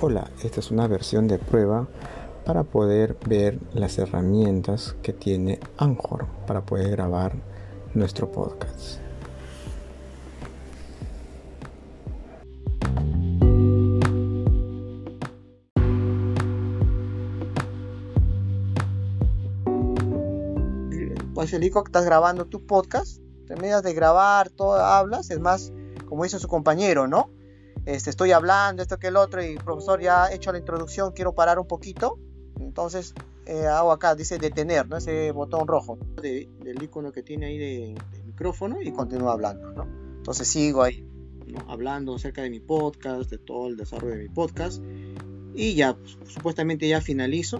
Hola, esta es una versión de prueba para poder ver las herramientas que tiene Anchor para poder grabar nuestro podcast. Pues Felico, estás grabando tu podcast, terminas de grabar, todo hablas, es más, como dice su compañero, ¿no? Este, estoy hablando, esto que el otro, y profesor ya ha hecho la introducción, quiero parar un poquito, entonces eh, hago acá, dice detener, ¿no? ese botón rojo del icono que tiene ahí de, micrófono y continúo hablando. ¿no? Entonces sigo ahí hablando acerca de mi podcast, de todo el desarrollo de mi podcast y ya, pues, supuestamente ya finalizo